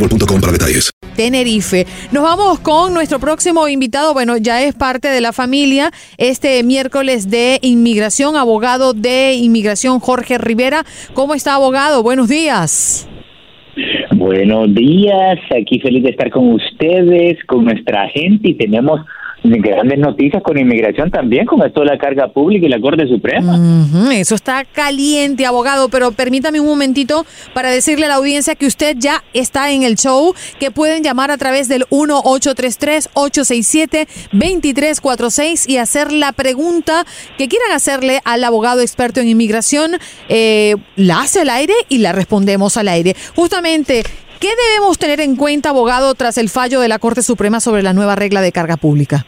boostmobile.com para detalles. Tenerife. Nos vamos con nuestro próximo invitado. Bueno, ya es parte de la familia. Este miércoles de inmigración, abogado de inmigración Jorge Rivera. ¿Cómo está, abogado? Buenos días. Buenos días, aquí feliz de estar con ustedes, con nuestra gente y tenemos grandes noticias con inmigración también, con esto de la carga pública y la Corte Suprema. Eso está caliente, abogado, pero permítame un momentito para decirle a la audiencia que usted ya está en el show, que pueden llamar a través del 1-833-867-2346 y hacer la pregunta que quieran hacerle al abogado experto en inmigración. Eh, la hace al aire y la respondemos al aire. Justamente, ¿qué debemos tener en cuenta, abogado, tras el fallo de la Corte Suprema sobre la nueva regla de carga pública?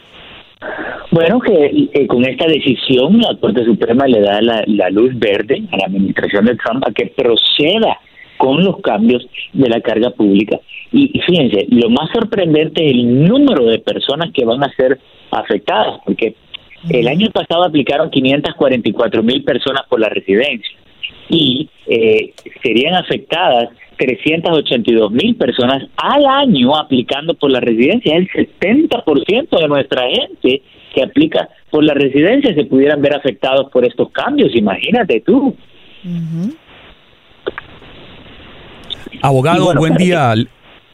Bueno, que eh, con esta decisión la Corte Suprema le da la, la luz verde a la administración de Trump a que proceda con los cambios de la carga pública. Y, y fíjense, lo más sorprendente es el número de personas que van a ser afectadas, porque el año pasado aplicaron 544 mil personas por la residencia y eh, serían afectadas 382 mil personas al año aplicando por la residencia. El 70% de nuestra gente que aplica por la residencia se pudieran ver afectados por estos cambios. Imagínate tú. Abogado, bueno, buen día.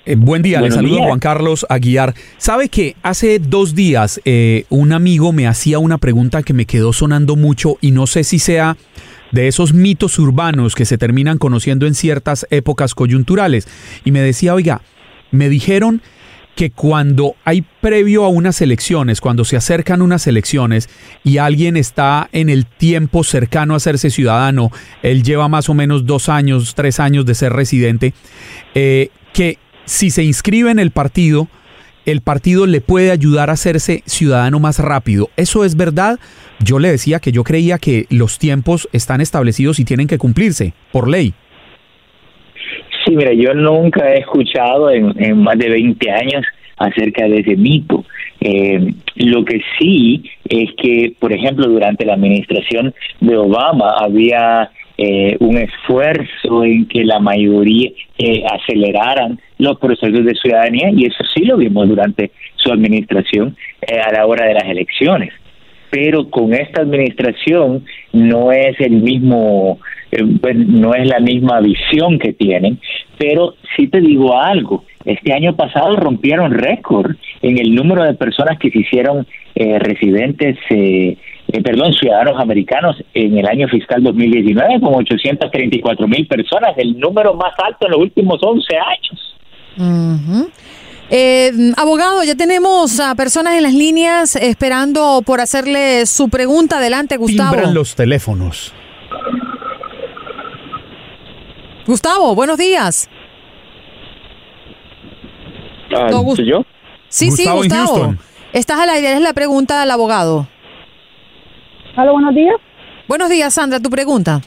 Eh, buen día, le Buenos saludo días. Juan Carlos Aguiar. ¿Sabe que hace dos días eh, un amigo me hacía una pregunta que me quedó sonando mucho y no sé si sea de esos mitos urbanos que se terminan conociendo en ciertas épocas coyunturales? Y me decía, oiga, me dijeron que cuando hay previo a unas elecciones, cuando se acercan unas elecciones y alguien está en el tiempo cercano a hacerse ciudadano, él lleva más o menos dos años, tres años de ser residente, eh, que si se inscribe en el partido, el partido le puede ayudar a hacerse ciudadano más rápido. ¿Eso es verdad? Yo le decía que yo creía que los tiempos están establecidos y tienen que cumplirse por ley. Sí, mira, yo nunca he escuchado en, en más de 20 años acerca de ese mito. Eh, lo que sí es que, por ejemplo, durante la administración de Obama había eh, un esfuerzo en que la mayoría eh, aceleraran los procesos de ciudadanía y eso sí lo vimos durante su administración eh, a la hora de las elecciones pero con esta administración no es el mismo, eh, no es la misma visión que tienen, pero sí te digo algo, este año pasado rompieron récord en el número de personas que se hicieron eh, residentes eh, eh, perdón, ciudadanos americanos en el año fiscal 2019, con 834 mil personas, el número más alto en los últimos 11 años. Eh, abogado, ya tenemos a personas en las líneas esperando por hacerle su pregunta. Adelante, Gustavo. Timbran los teléfonos. Gustavo, buenos días. No, Gus- yo? Sí, Gustavo sí, Gustavo. Estás al aire, es la pregunta del abogado. Hola, buenos días. Buenos días, Sandra, tu pregunta.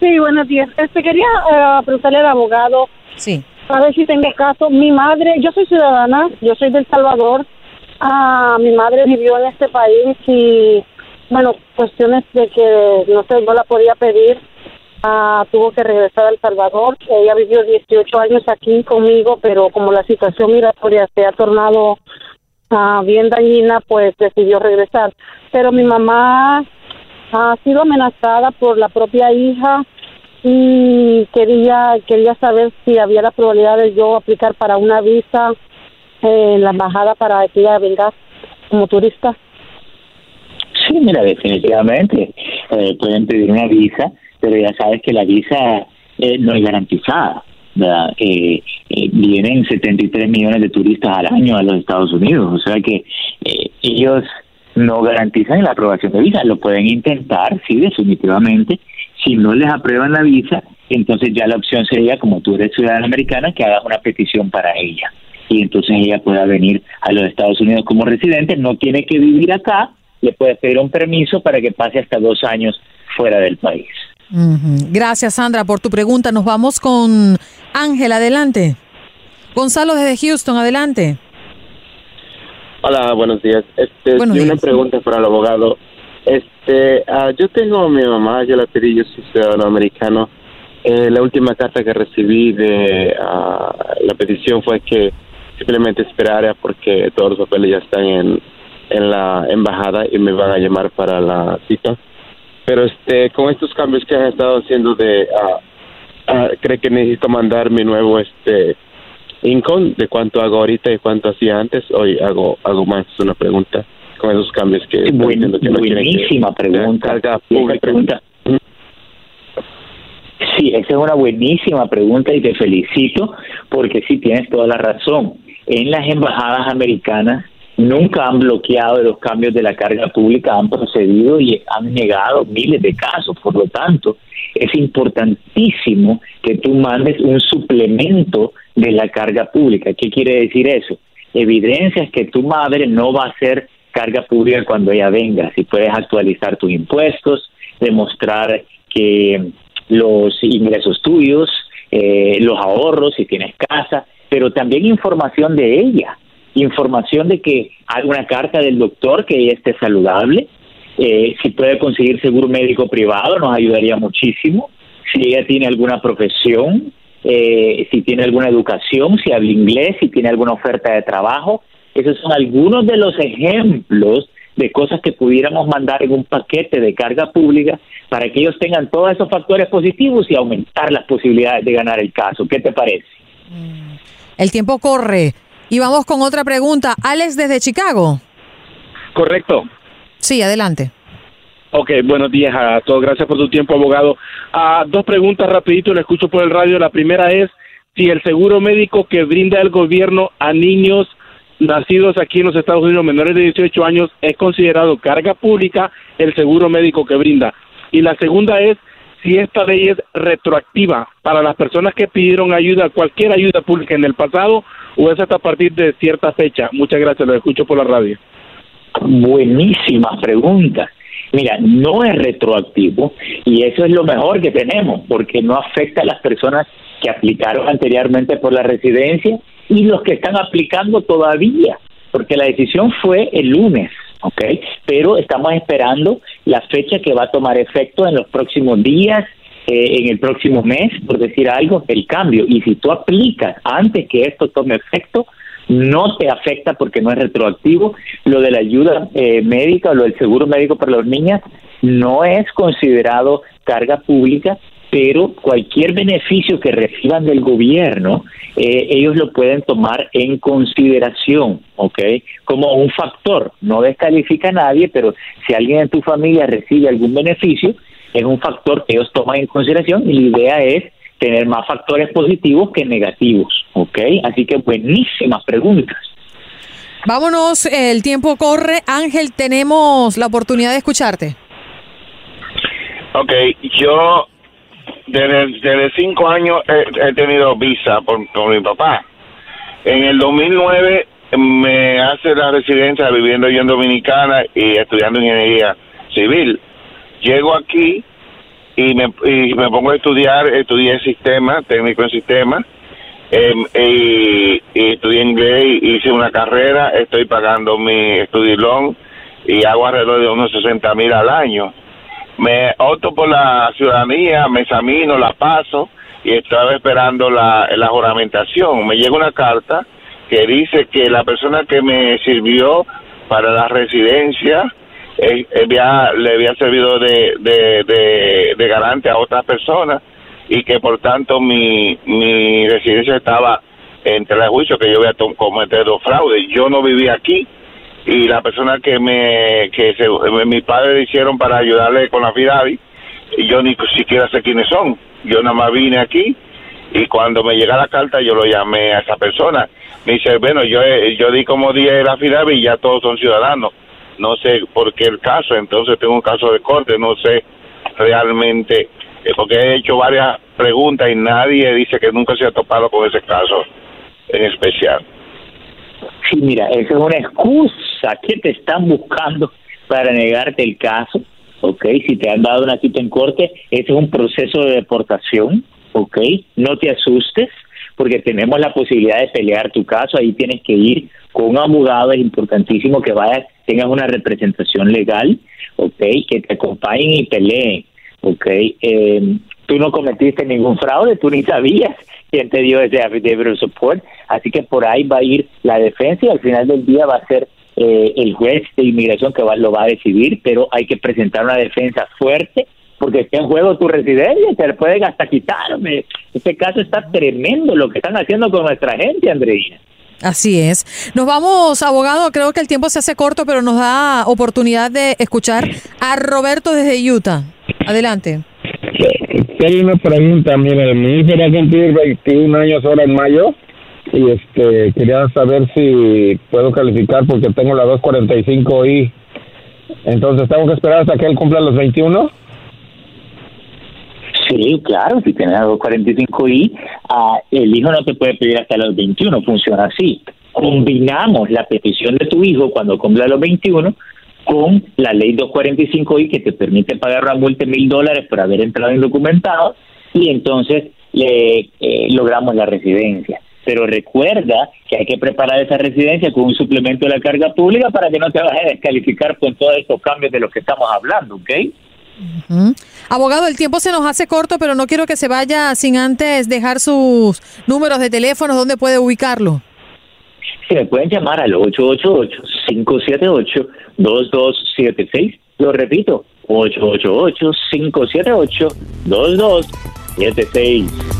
Sí, buenos días. Este quería eh, preguntarle al abogado. Sí. A ver si tengo caso. Mi madre, yo soy ciudadana, yo soy del Salvador. Ah, mi madre vivió en este país y, bueno, cuestiones de que no sé, no la podía pedir. Ah, tuvo que regresar a El Salvador. Ella vivió 18 años aquí conmigo, pero como la situación migratoria se ha tornado ah, bien dañina, pues decidió regresar. Pero mi mamá ha sido amenazada por la propia hija y quería quería saber si había la probabilidad de yo aplicar para una visa en la embajada para que ella venga como turista. Sí, mira, definitivamente eh, pueden pedir una visa, pero ya sabes que la visa eh, no es garantizada. Eh, eh, vienen 73 millones de turistas al año a los Estados Unidos, o sea que eh, ellos no garantizan la aprobación de visa. Lo pueden intentar, sí, definitivamente. Si no les aprueban la visa, entonces ya la opción sería, como tú eres ciudadana americana, que hagas una petición para ella. Y entonces ella pueda venir a los Estados Unidos como residente, no tiene que vivir acá, le puedes pedir un permiso para que pase hasta dos años fuera del país. Gracias, Sandra, por tu pregunta. Nos vamos con Ángel, adelante. Gonzalo desde Houston, adelante. Hola, buenos días. Este, Buenos y una días. pregunta para el abogado. Este, ah, yo tengo a mi mamá, yo la pedí, yo soy ciudadano americano. Eh, la última carta que recibí de ah, la petición fue que simplemente esperara porque todos los papeles ya están en, en la embajada y me van a llamar para la cita. Pero este, con estos cambios que han estado haciendo de, ah, ah, cree que necesito mandar mi nuevo este income de cuánto hago ahorita y cuánto hacía antes. Hoy hago hago más una pregunta con esos cambios que están Buen- diciendo que no quieren que- buenísima pregunta. carga pregunta- Sí, esa es una buenísima pregunta y te felicito porque sí tienes toda la razón. En las embajadas americanas nunca han bloqueado los cambios de la carga pública, han procedido y han negado miles de casos. Por lo tanto, es importantísimo que tú mandes un suplemento de la carga pública. ¿Qué quiere decir eso? Evidencias que tu madre no va a hacer carga pública cuando ella venga. Si puedes actualizar tus impuestos, demostrar que los ingresos tuyos, eh, los ahorros, si tienes casa, pero también información de ella, información de que hay una carta del doctor que ella esté saludable, eh, si puede conseguir seguro médico privado nos ayudaría muchísimo, si ella tiene alguna profesión, eh, si tiene alguna educación, si habla inglés, si tiene alguna oferta de trabajo, esos son algunos de los ejemplos de cosas que pudiéramos mandar en un paquete de carga pública para que ellos tengan todos esos factores positivos y aumentar las posibilidades de ganar el caso. ¿Qué te parece? El tiempo corre. Y vamos con otra pregunta. Alex desde Chicago. Correcto. Sí, adelante. Ok, buenos días a todos. Gracias por tu tiempo, abogado. Ah, dos preguntas rapidito, lo escucho por el radio. La primera es si el seguro médico que brinda el gobierno a niños nacidos aquí en los Estados Unidos menores de 18 años es considerado carga pública el seguro médico que brinda. Y la segunda es si esta ley es retroactiva para las personas que pidieron ayuda, cualquier ayuda pública en el pasado o es hasta a partir de cierta fecha. Muchas gracias, lo escucho por la radio. Buenísimas preguntas. Mira, no es retroactivo y eso es lo mejor que tenemos porque no afecta a las personas que aplicaron anteriormente por la residencia y los que están aplicando todavía, porque la decisión fue el lunes, ¿ok? Pero estamos esperando la fecha que va a tomar efecto en los próximos días, eh, en el próximo mes, por decir algo, el cambio. Y si tú aplicas antes que esto tome efecto, no te afecta porque no es retroactivo. Lo de la ayuda eh, médica o lo del seguro médico para las niñas no es considerado carga pública pero cualquier beneficio que reciban del gobierno, eh, ellos lo pueden tomar en consideración, ¿ok? Como un factor. No descalifica a nadie, pero si alguien en tu familia recibe algún beneficio, es un factor que ellos toman en consideración y la idea es tener más factores positivos que negativos, ¿ok? Así que buenísimas preguntas. Vámonos, el tiempo corre. Ángel, tenemos la oportunidad de escucharte. Ok, yo desde, desde cinco años he, he tenido visa por, por mi papá. En el 2009 me hace la residencia viviendo yo en Dominicana y estudiando ingeniería civil. Llego aquí y me, y me pongo a estudiar, estudié sistema, técnico en sistema, em, y, estudié inglés, hice una carrera, estoy pagando mi estudilón y hago alrededor de unos 60 mil al año. Me opto por la ciudadanía, me examino, la paso y estaba esperando la, la juramentación. Me llega una carta que dice que la persona que me sirvió para la residencia eh, había- le había servido de, de, de, garante a otras personas y que por tanto mi, mi residencia estaba entre el juicio que yo había cometido fraude. Yo no vivía aquí y la persona que me que se, mi padre le hicieron para ayudarle con la FIDAVI yo ni siquiera sé quiénes son. Yo nada más vine aquí y cuando me llega la carta yo lo llamé a esa persona. Me dice, bueno, yo eh, yo di como día de la FIDAVI y ya todos son ciudadanos. No sé por qué el caso, entonces tengo un caso de corte, no sé realmente, eh, porque he hecho varias preguntas y nadie dice que nunca se ha topado con ese caso en especial. Sí, mira, esa es una excusa que te están buscando para negarte el caso, ¿ok? Si te han dado una cita en corte, ese es un proceso de deportación, ¿ok? No te asustes, porque tenemos la posibilidad de pelear tu caso, ahí tienes que ir con un abogado, es importantísimo que vayas, tengas una representación legal, ¿ok? Que te acompañen y peleen, ¿ok? Eh, tú no cometiste ningún fraude, tú ni sabías quién te dio ese affidavit of support, así que por ahí va a ir la defensa y al final del día va a ser eh, el juez de inmigración que va, lo va a decidir, pero hay que presentar una defensa fuerte porque está en juego tu residencia, te pueden hasta quitarme. Este caso está tremendo lo que están haciendo con nuestra gente, Andreina. Así es. Nos vamos, abogado. Creo que el tiempo se hace corto, pero nos da oportunidad de escuchar a Roberto desde Utah. Adelante. Tengo una pregunta, mire, mi hijo va a cumplir 21 años ahora en mayo y este quería saber si puedo calificar porque tengo la 245i. Entonces, ¿tengo que esperar hasta que él cumpla los 21? Sí, claro, si tienes a 245i, ah, el hijo no te puede pedir hasta los 21, funciona así. Combinamos la petición de tu hijo cuando cumpla los 21 con la ley 245i que te permite pagar una multa de mil dólares por haber entrado indocumentado y entonces le eh, logramos la residencia. Pero recuerda que hay que preparar esa residencia con un suplemento de la carga pública para que no te vayas a descalificar con todos estos cambios de los que estamos hablando, ¿ok? Ujú. Abogado, el tiempo se nos hace corto, pero no quiero que se vaya sin antes dejar sus números de teléfono, ¿dónde puede ubicarlo? Se me pueden llamar al 888-578-2276. Lo repito, 888-578-2276.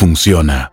funciona.